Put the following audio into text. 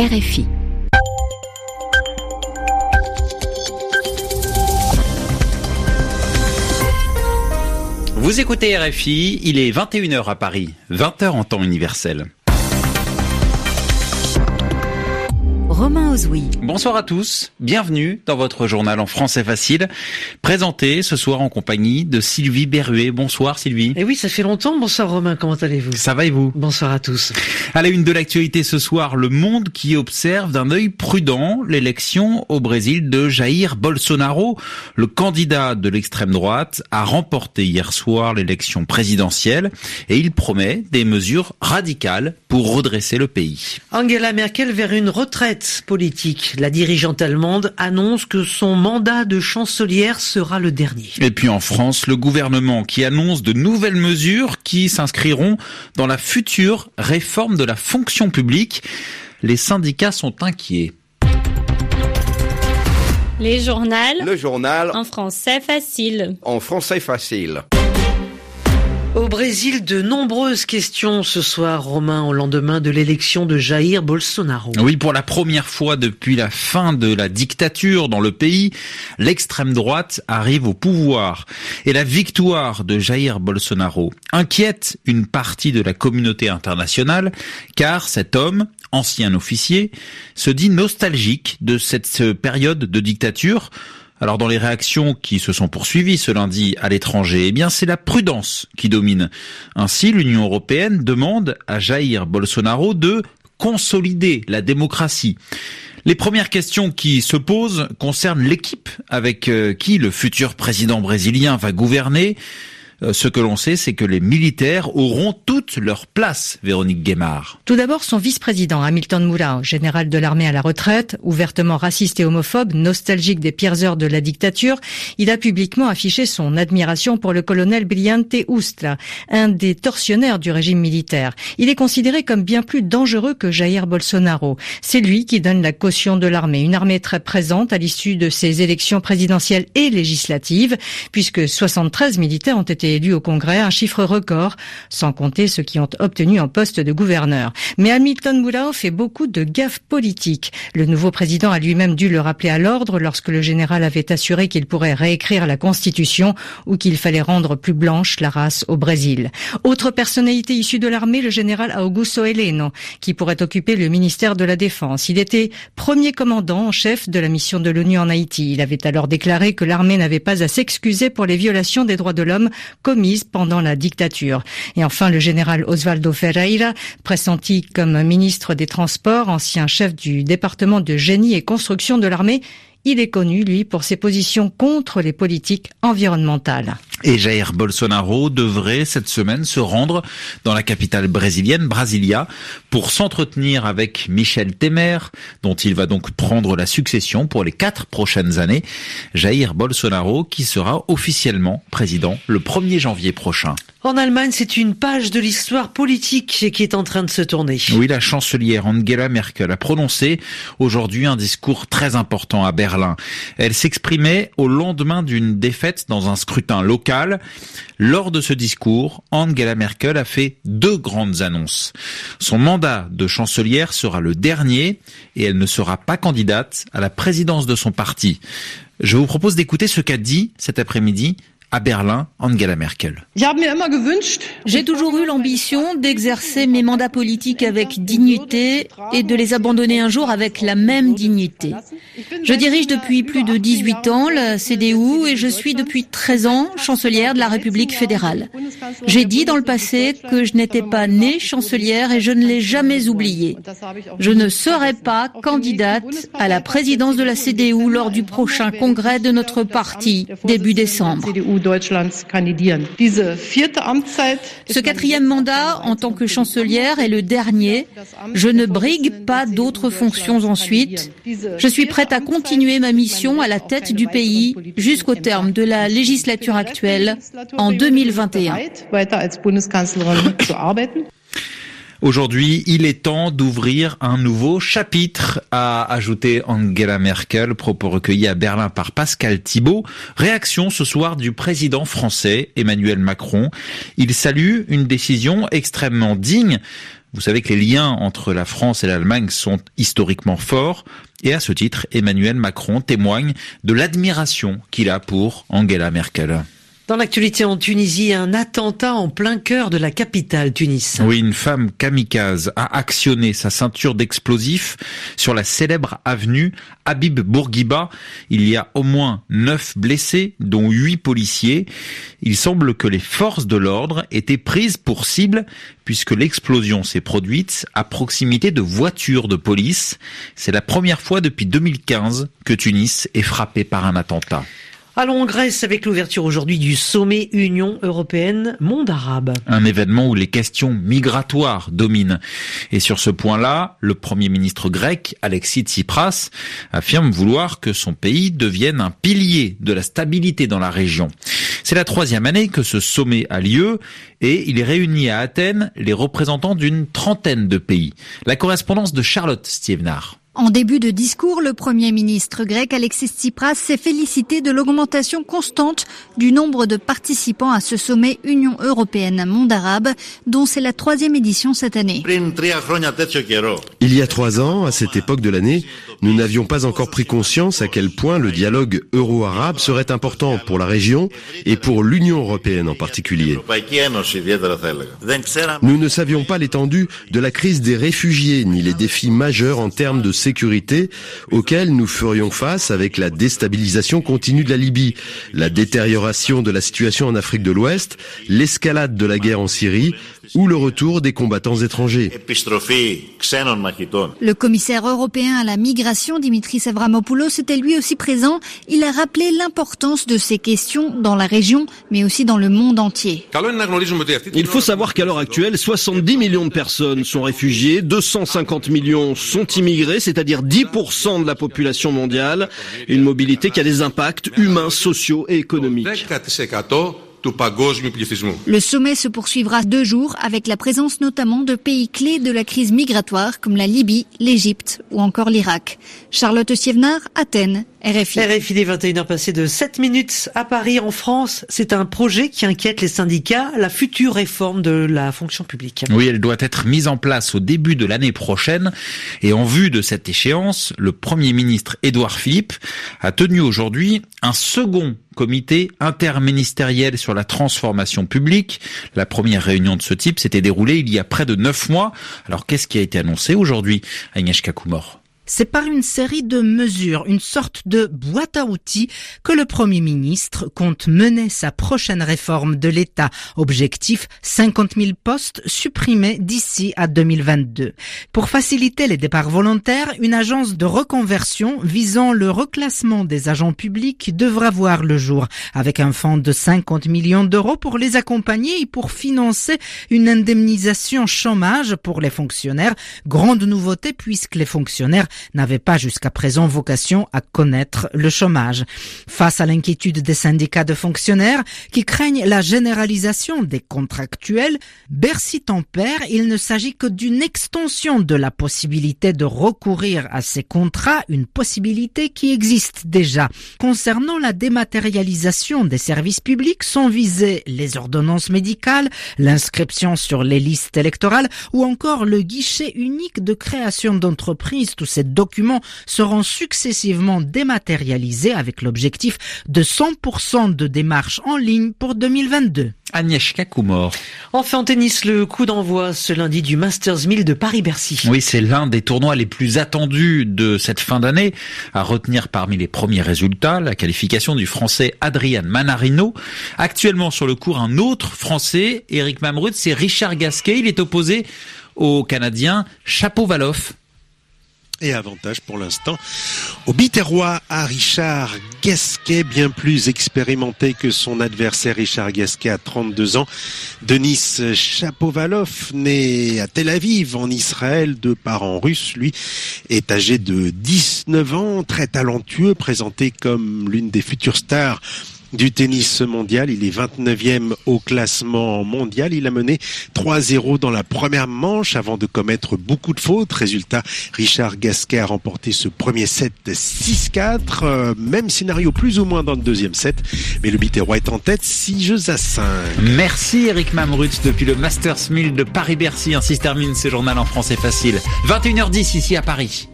RFI. Vous écoutez RFI, il est 21h à Paris, 20h en temps universel. Romain Ozoui. Bonsoir à tous, bienvenue dans votre journal en français facile, présenté ce soir en compagnie de Sylvie Berruet. Bonsoir Sylvie. Et oui, ça fait longtemps. Bonsoir Romain, comment allez-vous? Ça va et vous? Bonsoir à tous. À la une de l'actualité ce soir, le monde qui observe d'un œil prudent l'élection au Brésil de Jair Bolsonaro. Le candidat de l'extrême droite a remporté hier soir l'élection présidentielle et il promet des mesures radicales pour redresser le pays. Angela Merkel vers une retraite politique. La dirigeante allemande annonce que son mandat de chancelière sera le dernier. Et puis en France, le gouvernement qui annonce de nouvelles mesures qui s'inscriront dans la future réforme de la fonction publique. Les syndicats sont inquiets. Les journaux. Le journal En français facile. en français facile. Au Brésil, de nombreuses questions ce soir, Romain, au lendemain de l'élection de Jair Bolsonaro. Oui, pour la première fois depuis la fin de la dictature dans le pays, l'extrême droite arrive au pouvoir. Et la victoire de Jair Bolsonaro inquiète une partie de la communauté internationale, car cet homme, ancien officier, se dit nostalgique de cette période de dictature. Alors dans les réactions qui se sont poursuivies ce lundi à l'étranger, eh bien c'est la prudence qui domine. Ainsi, l'Union européenne demande à Jair Bolsonaro de consolider la démocratie. Les premières questions qui se posent concernent l'équipe avec euh, qui le futur président brésilien va gouverner. Euh, Ce que l'on sait, c'est que les militaires auront toute leur place, Véronique Guémard. Tout d'abord, son vice-président, Hamilton Mourao, général de l'armée à la retraite, ouvertement raciste et homophobe, nostalgique des pires heures de la dictature, il a publiquement affiché son admiration pour le colonel Brillante Ustra, un des tortionnaires du régime militaire. Il est considéré comme bien plus dangereux que Jair Bolsonaro. C'est lui qui donne la caution de l'armée, une armée très présente à l'issue de ces élections présidentielles et législatives, puisque 73 militaires ont été élus au Congrès, un chiffre record, sans compter ceux qui ont obtenu un poste de gouverneur. Mais Hamilton Mourao fait beaucoup de gaffes politiques. Le nouveau président a lui-même dû le rappeler à l'ordre lorsque le général avait assuré qu'il pourrait réécrire la Constitution ou qu'il fallait rendre plus blanche la race au Brésil. Autre personnalité issue de l'armée, le général Augusto Heleno, qui pourrait occuper le ministère de la Défense. Il était premier commandant en chef de la mission de l'ONU en Haïti. Il avait alors déclaré que l'armée n'avait pas à s'excuser pour les violations des droits de l'homme commises pendant la dictature. Et enfin, le général Osvaldo Ferreira, pressenti comme ministre des Transports, ancien chef du département de génie et construction de l'armée, il est connu, lui, pour ses positions contre les politiques environnementales. Et Jair Bolsonaro devrait cette semaine se rendre dans la capitale brésilienne, Brasilia, pour s'entretenir avec Michel Temer, dont il va donc prendre la succession pour les quatre prochaines années. Jair Bolsonaro qui sera officiellement président le 1er janvier prochain. En Allemagne, c'est une page de l'histoire politique qui est en train de se tourner. Oui, la chancelière Angela Merkel a prononcé aujourd'hui un discours très important à Berlin. Elle s'exprimait au lendemain d'une défaite dans un scrutin local. Lors de ce discours, Angela Merkel a fait deux grandes annonces. Son mandat de chancelière sera le dernier et elle ne sera pas candidate à la présidence de son parti. Je vous propose d'écouter ce qu'a dit cet après-midi à Berlin Angela Merkel. J'ai toujours eu l'ambition d'exercer mes mandats politiques avec dignité et de les abandonner un jour avec la même dignité. Je dirige depuis plus de 18 ans la CDU et je suis depuis 13 ans chancelière de la République fédérale. J'ai dit dans le passé que je n'étais pas née chancelière et je ne l'ai jamais oublié. Je ne serai pas candidate à la présidence de la CDU lors du prochain congrès de notre parti début décembre. Ce quatrième mandat en tant que chancelière est le dernier. Je ne brigue pas d'autres fonctions ensuite. Je suis prête à continuer ma mission à la tête du pays jusqu'au terme de la législature actuelle en 2021. Aujourd'hui, il est temps d'ouvrir un nouveau chapitre, a ajouté Angela Merkel, propos recueillis à Berlin par Pascal Thibault. Réaction ce soir du président français Emmanuel Macron. Il salue une décision extrêmement digne Vous savez que les liens entre la France et l'Allemagne sont historiquement forts. Et à ce titre, Emmanuel Macron témoigne de l'admiration qu'il a pour Angela Merkel. Dans l'actualité en Tunisie, un attentat en plein cœur de la capitale Tunis. Oui, une femme kamikaze a actionné sa ceinture d'explosifs sur la célèbre avenue Habib Bourguiba. Il y a au moins neuf blessés, dont huit policiers. Il semble que les forces de l'ordre étaient prises pour cible puisque l'explosion s'est produite à proximité de voitures de police. C'est la première fois depuis 2015 que Tunis est frappé par un attentat. Allons en Grèce avec l'ouverture aujourd'hui du sommet Union européenne monde arabe. Un événement où les questions migratoires dominent. Et sur ce point-là, le premier ministre grec, Alexis Tsipras, affirme vouloir que son pays devienne un pilier de la stabilité dans la région. C'est la troisième année que ce sommet a lieu et il réunit à Athènes les représentants d'une trentaine de pays. La correspondance de Charlotte Stievenard. En début de discours, le Premier ministre grec Alexis Tsipras s'est félicité de l'augmentation constante du nombre de participants à ce sommet Union européenne-monde arabe, dont c'est la troisième édition cette année. Il y a trois ans, à cette époque de l'année, nous n'avions pas encore pris conscience à quel point le dialogue euro-arabe serait important pour la région et pour l'Union européenne en particulier. Nous ne savions pas l'étendue de la crise des réfugiés ni les défis majeurs en termes de sécurité auxquels nous ferions face avec la déstabilisation continue de la Libye, la détérioration de la situation en Afrique de l'Ouest, l'escalade de la guerre en Syrie ou le retour des combattants étrangers. Le commissaire européen à la migration, Dimitris Avramopoulos, était lui aussi présent. Il a rappelé l'importance de ces questions dans la région, mais aussi dans le monde entier. Il faut savoir qu'à l'heure actuelle, 70 millions de personnes sont réfugiées, 250 millions sont immigrés, c'est-à-dire 10% de la population mondiale. Une mobilité qui a des impacts humains, sociaux et économiques. Le sommet se poursuivra deux jours avec la présence notamment de pays clés de la crise migratoire comme la Libye, l'Égypte ou encore l'Irak. Charlotte Sievnar, Athènes, RFI. RFI des 21h passées de 7 minutes à Paris en France. C'est un projet qui inquiète les syndicats, la future réforme de la fonction publique. Oui, elle doit être mise en place au début de l'année prochaine. Et en vue de cette échéance, le Premier ministre Édouard Philippe a tenu aujourd'hui un second comité interministériel sur la transformation publique. La première réunion de ce type s'était déroulée il y a près de neuf mois. Alors qu'est-ce qui a été annoncé aujourd'hui, Agnieszka Kumor c'est par une série de mesures, une sorte de boîte à outils que le Premier ministre compte mener sa prochaine réforme de l'État. Objectif 50 000 postes supprimés d'ici à 2022. Pour faciliter les départs volontaires, une agence de reconversion visant le reclassement des agents publics devra voir le jour avec un fonds de 50 millions d'euros pour les accompagner et pour financer une indemnisation chômage pour les fonctionnaires. Grande nouveauté puisque les fonctionnaires n'avait pas jusqu'à présent vocation à connaître le chômage. Face à l'inquiétude des syndicats de fonctionnaires qui craignent la généralisation des contractuels, Bercy tempère, il ne s'agit que d'une extension de la possibilité de recourir à ces contrats, une possibilité qui existe déjà. Concernant la dématérialisation des services publics, sont visées les ordonnances médicales, l'inscription sur les listes électorales ou encore le guichet unique de création d'entreprises. Tous ces documents seront successivement dématérialisés avec l'objectif de 100% de démarches en ligne pour 2022. Agnieszka Kumor. Enfin en tennis, le coup d'envoi ce lundi du Masters 1000 de Paris-Bercy. Oui, c'est l'un des tournois les plus attendus de cette fin d'année. À retenir parmi les premiers résultats, la qualification du Français Adrian Manarino. Actuellement sur le cours, un autre Français, Eric Mamrud, c'est Richard Gasquet. Il est opposé au Canadien Chapeau-Valoff et avantage pour l'instant au Biterrois à Richard Gasquet, bien plus expérimenté que son adversaire Richard Gasquet à 32 ans. Denis Chapovalov, né à Tel Aviv en Israël de parents russes, lui est âgé de 19 ans, très talentueux, présenté comme l'une des futures stars du tennis mondial. Il est 29e au classement mondial. Il a mené 3-0 dans la première manche avant de commettre beaucoup de fautes. Résultat, Richard Gasquet a remporté ce premier set 6-4. Euh, même scénario plus ou moins dans le deuxième set. Mais le Biterrois est en tête 6 jeux à 5. Merci Eric Mamrutz depuis le Masters 1000 de Paris-Bercy. Ainsi se termine ce journal en français facile. 21h10 ici à Paris.